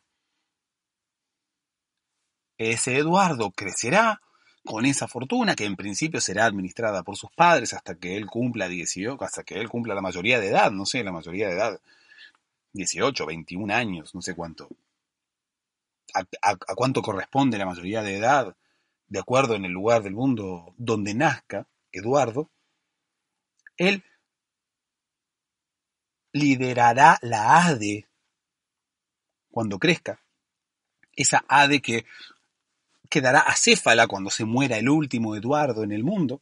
Ese Eduardo crecerá con esa fortuna que en principio será administrada por sus padres hasta que él cumpla 18, hasta que él cumpla la mayoría de edad, no sé, la mayoría de edad, 18, 21 años, no sé cuánto. a cuánto corresponde la mayoría de edad, de acuerdo en el lugar del mundo donde nazca Eduardo, él liderará la ADE cuando crezca. Esa ADE que quedará acéfala cuando se muera el último Eduardo en el mundo.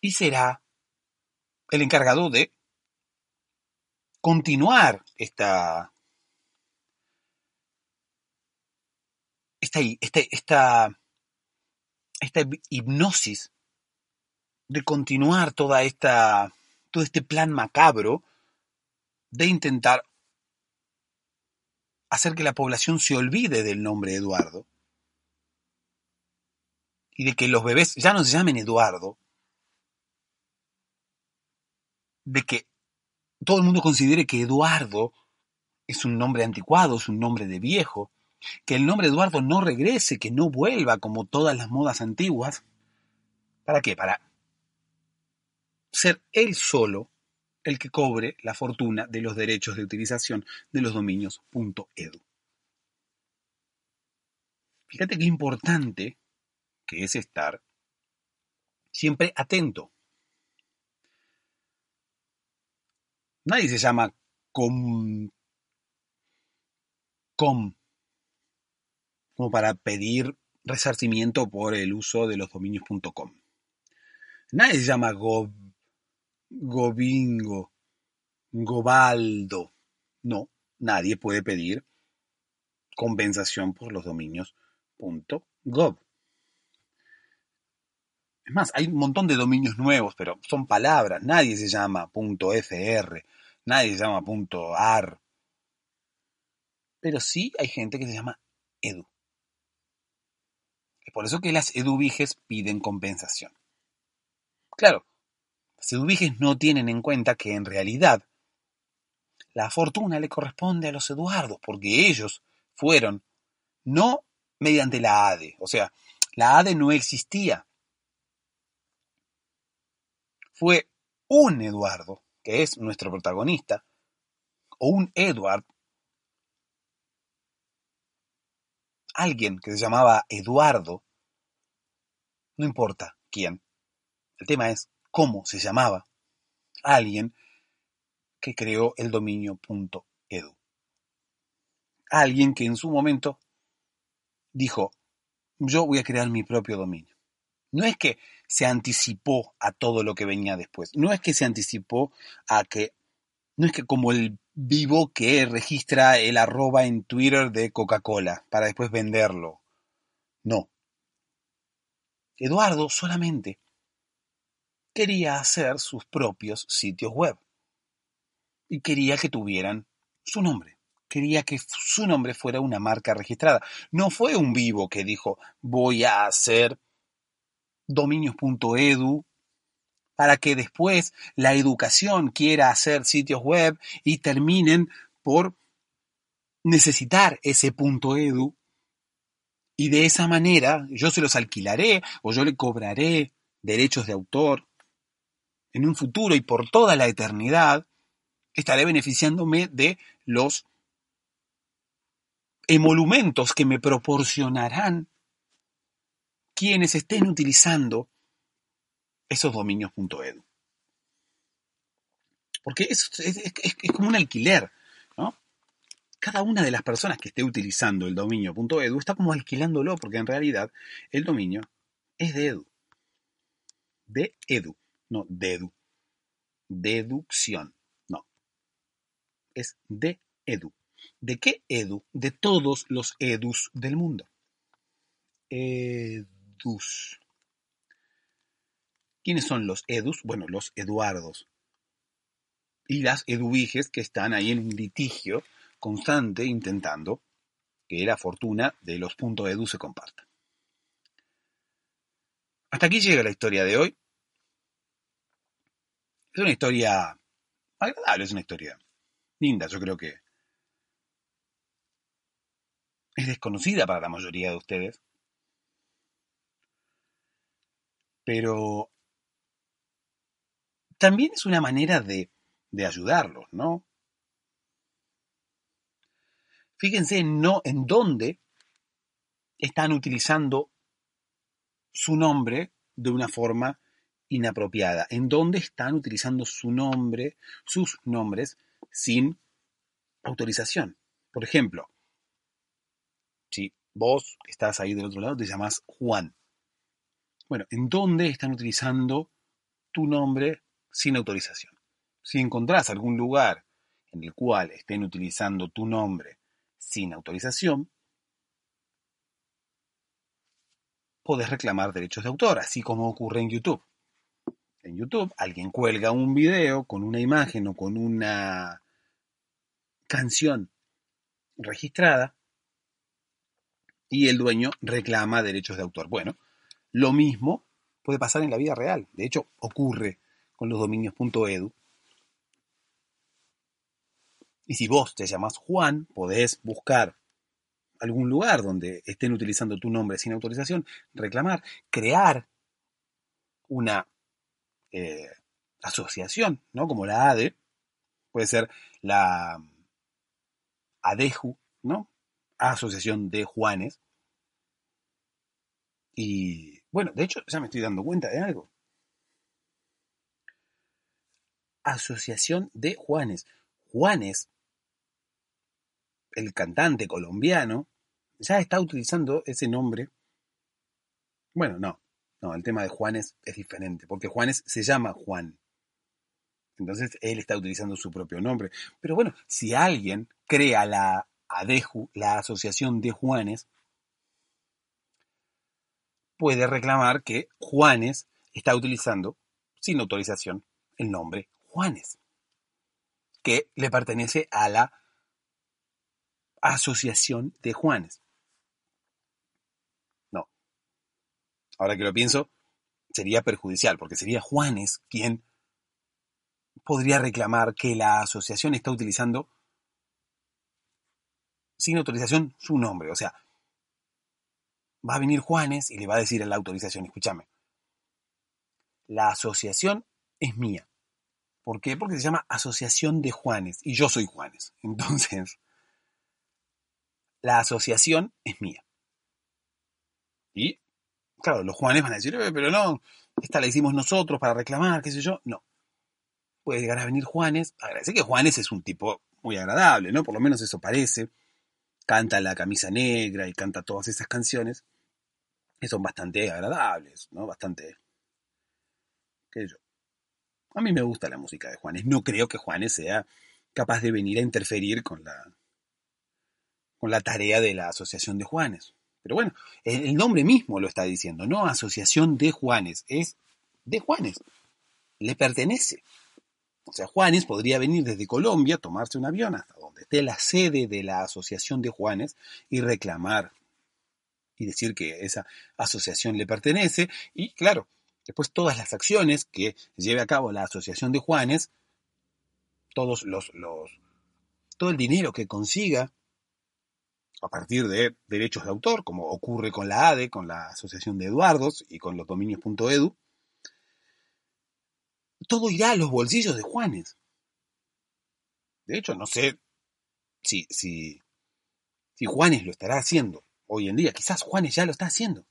Y será el encargado de continuar esta, esta, esta, esta hipnosis de continuar toda esta, todo este plan macabro de intentar hacer que la población se olvide del nombre Eduardo y de que los bebés ya no se llamen Eduardo, de que todo el mundo considere que Eduardo es un nombre anticuado, es un nombre de viejo, que el nombre Eduardo no regrese, que no vuelva como todas las modas antiguas. ¿Para qué? Para ser él solo el que cobre la fortuna de los derechos de utilización de los dominios .edu. Fíjate qué importante que es estar siempre atento. Nadie se llama com, com como para pedir resarcimiento por el uso de los dominios.com. Nadie se llama Go, Gobingo, Gobaldo. No, nadie puede pedir compensación por los dominios.gov. Es más, hay un montón de dominios nuevos, pero son palabras. Nadie se llama .fr, nadie se llama .ar. Pero sí hay gente que se llama edu. Es por eso que las eduviges piden compensación. Claro, las eduviges no tienen en cuenta que en realidad la fortuna le corresponde a los Eduardos, porque ellos fueron, no mediante la ADE, o sea, la ADE no existía. Fue un Eduardo, que es nuestro protagonista, o un Edward, alguien que se llamaba Eduardo, no importa quién, el tema es cómo se llamaba, alguien que creó el dominio.edu. Alguien que en su momento dijo, yo voy a crear mi propio dominio. No es que se anticipó a todo lo que venía después, no es que se anticipó a que, no es que como el vivo que registra el arroba en Twitter de Coca-Cola para después venderlo. No. Eduardo solamente quería hacer sus propios sitios web. Y quería que tuvieran su nombre. Quería que su nombre fuera una marca registrada. No fue un vivo que dijo voy a hacer dominios.edu para que después la educación quiera hacer sitios web y terminen por necesitar ese punto edu y de esa manera yo se los alquilaré o yo le cobraré derechos de autor en un futuro y por toda la eternidad estaré beneficiándome de los emolumentos que me proporcionarán quienes estén utilizando esos dominios.edu. Porque es, es, como un alquiler, ¿no? Cada una de las personas que esté utilizando el dominio.edu está como alquilándolo, porque en realidad el dominio es de edu. De edu, no de edu. Deducción, no. Es de edu. ¿De qué edu? De todos los edus del mundo. Edus. ¿Quiénes son los Edus? Bueno, los Eduardos. Y las Eduviges que están ahí en un litigio constante intentando que la fortuna de los puntos Edu se comparta. Hasta aquí llega la historia de hoy. Es una historia agradable, es una historia linda, yo creo que es desconocida para la mayoría de ustedes. Pero también es una manera de, de ayudarlos, ¿no? Fíjense no, en dónde están utilizando su nombre de una forma inapropiada, en dónde están utilizando su nombre, sus nombres, sin autorización. Por ejemplo, si vos estás ahí del otro lado, te llamas Juan. Bueno, ¿en dónde están utilizando tu nombre sin autorización. Si encontrás algún lugar en el cual estén utilizando tu nombre sin autorización, podés reclamar derechos de autor, así como ocurre en YouTube. En YouTube alguien cuelga un video con una imagen o con una canción registrada y el dueño reclama derechos de autor. Bueno, lo mismo puede pasar en la vida real. De hecho, ocurre con los dominios.edu. Y si vos te llamas Juan, podés buscar algún lugar donde estén utilizando tu nombre sin autorización, reclamar, crear una eh, asociación, ¿no? Como la ADE, puede ser la ADEJU, ¿no? Asociación de Juanes. Y bueno, de hecho ya me estoy dando cuenta de algo. Asociación de Juanes. Juanes, el cantante colombiano, ya está utilizando ese nombre. Bueno, no, no, el tema de Juanes es diferente, porque Juanes se llama Juan. Entonces él está utilizando su propio nombre. Pero bueno, si alguien crea la ADEJU, la Asociación de Juanes, puede reclamar que Juanes está utilizando, sin autorización, el nombre Juanes, que le pertenece a la Asociación de Juanes. Ahora que lo pienso, sería perjudicial, porque sería Juanes quien podría reclamar que la asociación está utilizando sin autorización su nombre. O sea, va a venir Juanes y le va a decir a la autorización, escúchame, la asociación es mía. ¿Por qué? Porque se llama Asociación de Juanes y yo soy Juanes. Entonces, la asociación es mía. Y, claro, los Juanes van a decir, eh, pero no, esta la hicimos nosotros para reclamar, qué sé yo. No. Puede llegar a venir Juanes. Agradece que Juanes es un tipo muy agradable, ¿no? Por lo menos eso parece. Canta la camisa negra y canta todas esas canciones que son bastante agradables, ¿no? Bastante yo. A mí me gusta la música de Juanes. No creo que Juanes sea capaz de venir a interferir con la, con la tarea de la Asociación de Juanes. Pero bueno, el, nombre mismo lo está diciendo, no Asociación de Juanes, es de Juanes. Le pertenece. O sea, Juanes podría venir desde Colombia, tomarse un avión hasta donde esté la sede de la Asociación de Juanes y reclamar y decir que esa asociación le pertenece. Y claro, Después todas las acciones que lleve a cabo la Asociación de Juanes, todos los, los, todo el dinero que consiga a partir de derechos de autor, como ocurre con la ADE, con la Asociación de Eduardos y con los dominios.edu, todo irá a los bolsillos de Juanes. De hecho, no sé si, si, si Juanes lo estará haciendo hoy en día. Quizás Juanes ya lo está haciendo.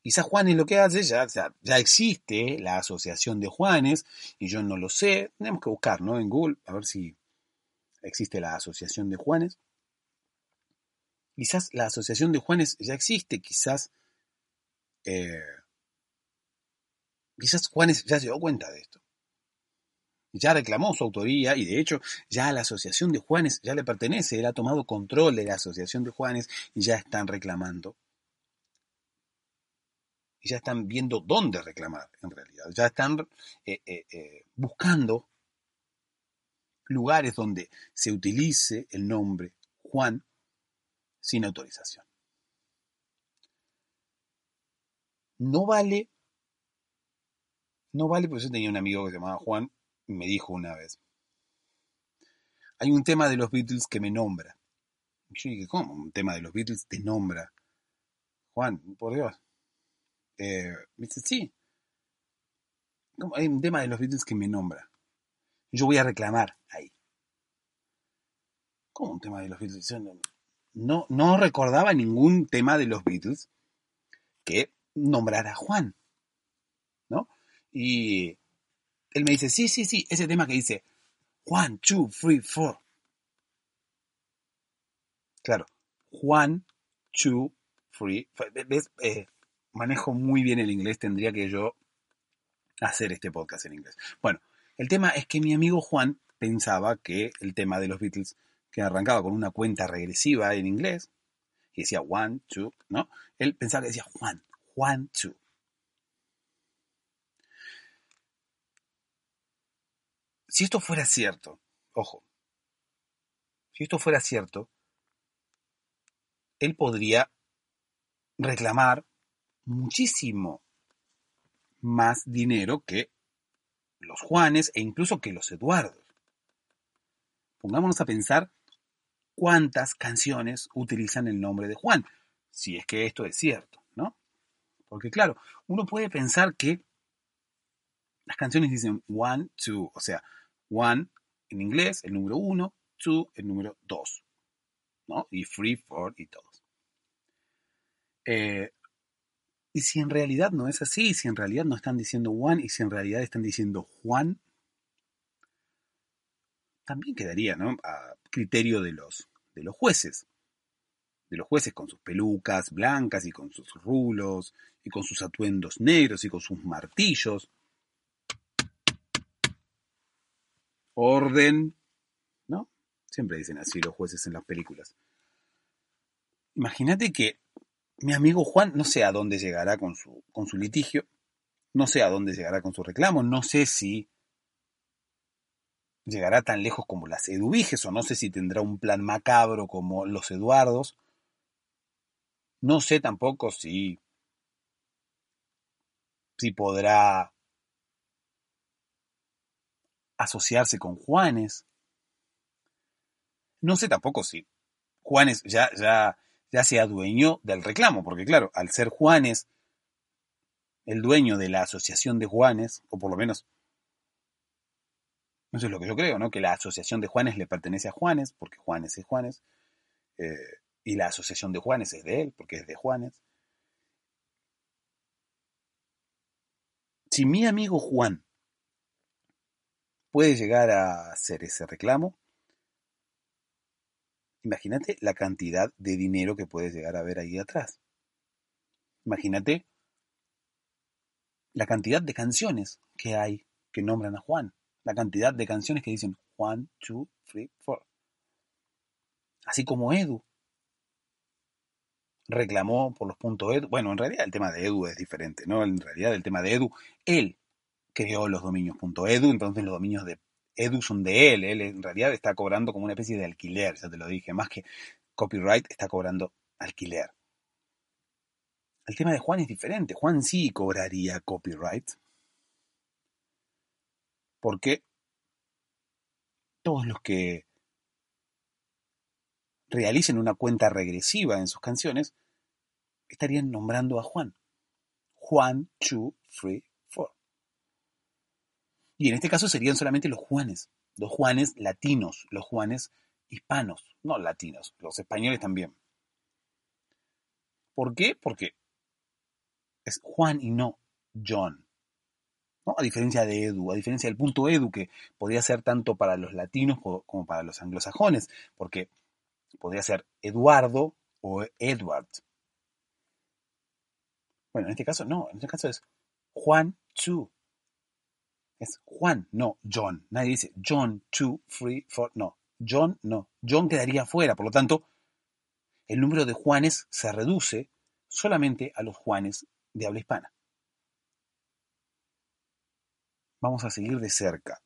Quizás Juanes lo que hace, ya, ya existe la asociación de Juanes, y yo no lo sé, tenemos que buscar ¿no? en Google a ver si existe la asociación de Juanes. Quizás la asociación de Juanes ya existe, quizás, eh, quizás Juanes ya se dio cuenta de esto. Ya reclamó su autoría y de hecho ya la asociación de Juanes ya le pertenece, él ha tomado control de la asociación de Juanes y ya están reclamando y ya están viendo dónde reclamar en realidad. Ya están eh, eh, buscando lugares donde se utilice el nombre Juan sin autorización. No vale, no vale, porque yo tenía un amigo que se llamaba Juan y me dijo una vez, hay un tema de los Beatles que me nombra. yo dije, ¿cómo? Un tema de los Beatles te nombra. Juan, por Dios. Eh, dice, sí. hay un tema de los Beatles que me nombra. Yo voy a reclamar ahí. ¿Cómo un tema de los Beatles? No, no recordaba ningún tema de los Beatles que nombrara Juan. ¿No? Y él me dice, sí, sí, sí, ese tema que dice Juan, two, three, four. Claro, Juan, two, three. ¿Ves? Eh, manejo muy bien el inglés, tendría que yo hacer este podcast en inglés. Bueno, el tema es que mi amigo Juan pensaba que el tema de los Beatles, que arrancaba con una cuenta regresiva en inglés, y decía one, two, ¿no? Él pensaba que decía Juan, Juan, two. Si esto fuera cierto, ojo, si esto fuera cierto, él podría reclamar muchísimo más dinero que los Juanes e incluso que los Eduardos. Pongámonos a pensar cuántas canciones utilizan el nombre de Juan, si es que esto es cierto, ¿no? Porque claro, uno puede pensar que las canciones dicen one, two, o sea, one en inglés, el número uno, two, el número dos, ¿no? Y three, four y todos. Eh, y si en realidad no es así, si en realidad no están diciendo Juan y si en realidad están diciendo Juan, también quedaría ¿no? a criterio de los, de los jueces de los jueces con sus pelucas blancas y con sus rulos y con sus atuendos negros y con sus martillos. Orden, ¿no? Siempre dicen así los jueces en las películas. Imagínate que mi amigo Juan no sé a dónde llegará con su, con su litigio, no sé a dónde llegará con su reclamo, no sé si llegará tan lejos como las Eduviges, o no sé si tendrá un plan macabro como los Eduardos. No sé tampoco si, si podrá asociarse con Juanes. No sé tampoco si Juanes ya, ya, ya se adueñó del reclamo, porque claro, al ser Juanes el dueño de la asociación de Juanes, o por lo menos eso es lo que yo creo, ¿no? Que la asociación de Juanes le pertenece a Juanes, porque Juanes es Juanes, eh, y la asociación de Juanes es de él, porque es de Juanes. Si mi amigo Juan puede llegar a hacer ese reclamo, imagínate la cantidad de dinero que puede llegar a haber ahí atrás. Imagínate la cantidad de canciones que hay que nombran a Juan la cantidad de canciones que dicen one, two, three, four. Así como Edu reclamó por los puntos Edu. Bueno, en realidad el tema de Edu es diferente, ¿no? En realidad el tema de Edu, él creó los dominios .edu, entonces los dominios de Edu son de él. Él en realidad está cobrando como una especie de alquiler, ya te lo dije. Más que copyright, está cobrando alquiler. El tema de Juan es diferente. Juan sí cobraría copyright, porque todos los que realicen una cuenta regresiva en sus canciones estarían nombrando a Juan. Juan, two, three, four. Y en este caso serían solamente los Juanes, los Juanes latinos, los Juanes hispanos, no latinos, los españoles también. ¿Por qué? Porque es Juan y no John. A diferencia de Edu, a diferencia del punto Edu, que podría ser tanto para los latinos como para los anglosajones, porque podría ser Eduardo o Edward. Bueno, en este caso no, en este caso es Juan Chu. Es Juan, no John. Nadie dice John, two, three, four. No, John no. John quedaría fuera. Por lo tanto, el número de Juanes se reduce solamente a los Juanes de habla hispana. Vamos a seguir de cerca.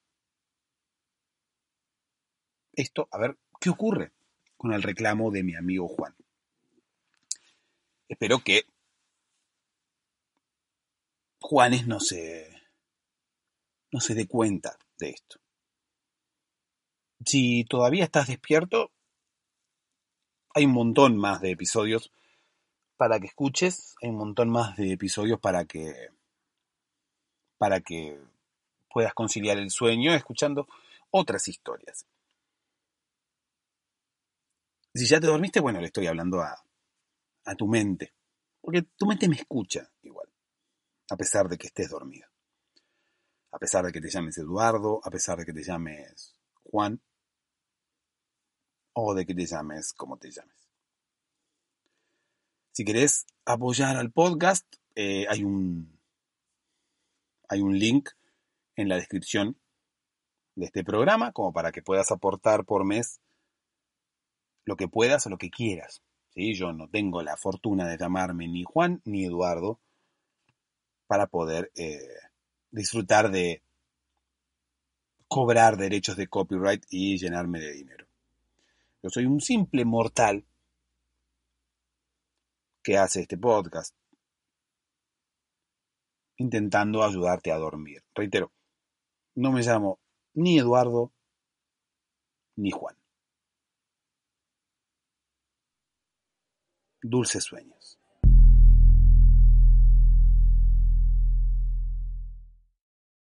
Esto, a ver, ¿qué ocurre con el reclamo de mi amigo Juan? Espero que Juanes no se, no se dé cuenta de esto. Si todavía estás despierto, hay un montón más de episodios para que escuches, hay un montón más de episodios para que para que puedas conciliar el sueño escuchando otras historias. Si ya te dormiste, bueno, le estoy hablando a, tu mente, porque tu mente me escucha igual, a pesar de que estés dormido. A pesar de que te llames Eduardo, a pesar de que te llames Juan, o de que te llames como te llames. Si querés apoyar al podcast, eh, hay un hay un link en la descripción de este programa, como para que puedas aportar por mes lo que puedas o lo que quieras. ¿sí? Yo no tengo la fortuna de llamarme ni Juan ni Eduardo para poder eh, disfrutar de cobrar derechos de copyright y llenarme de dinero. Yo soy un simple mortal que hace este podcast intentando ayudarte a dormir. Reitero, no me llamo ni Eduardo ni Juan. Dulces sueños.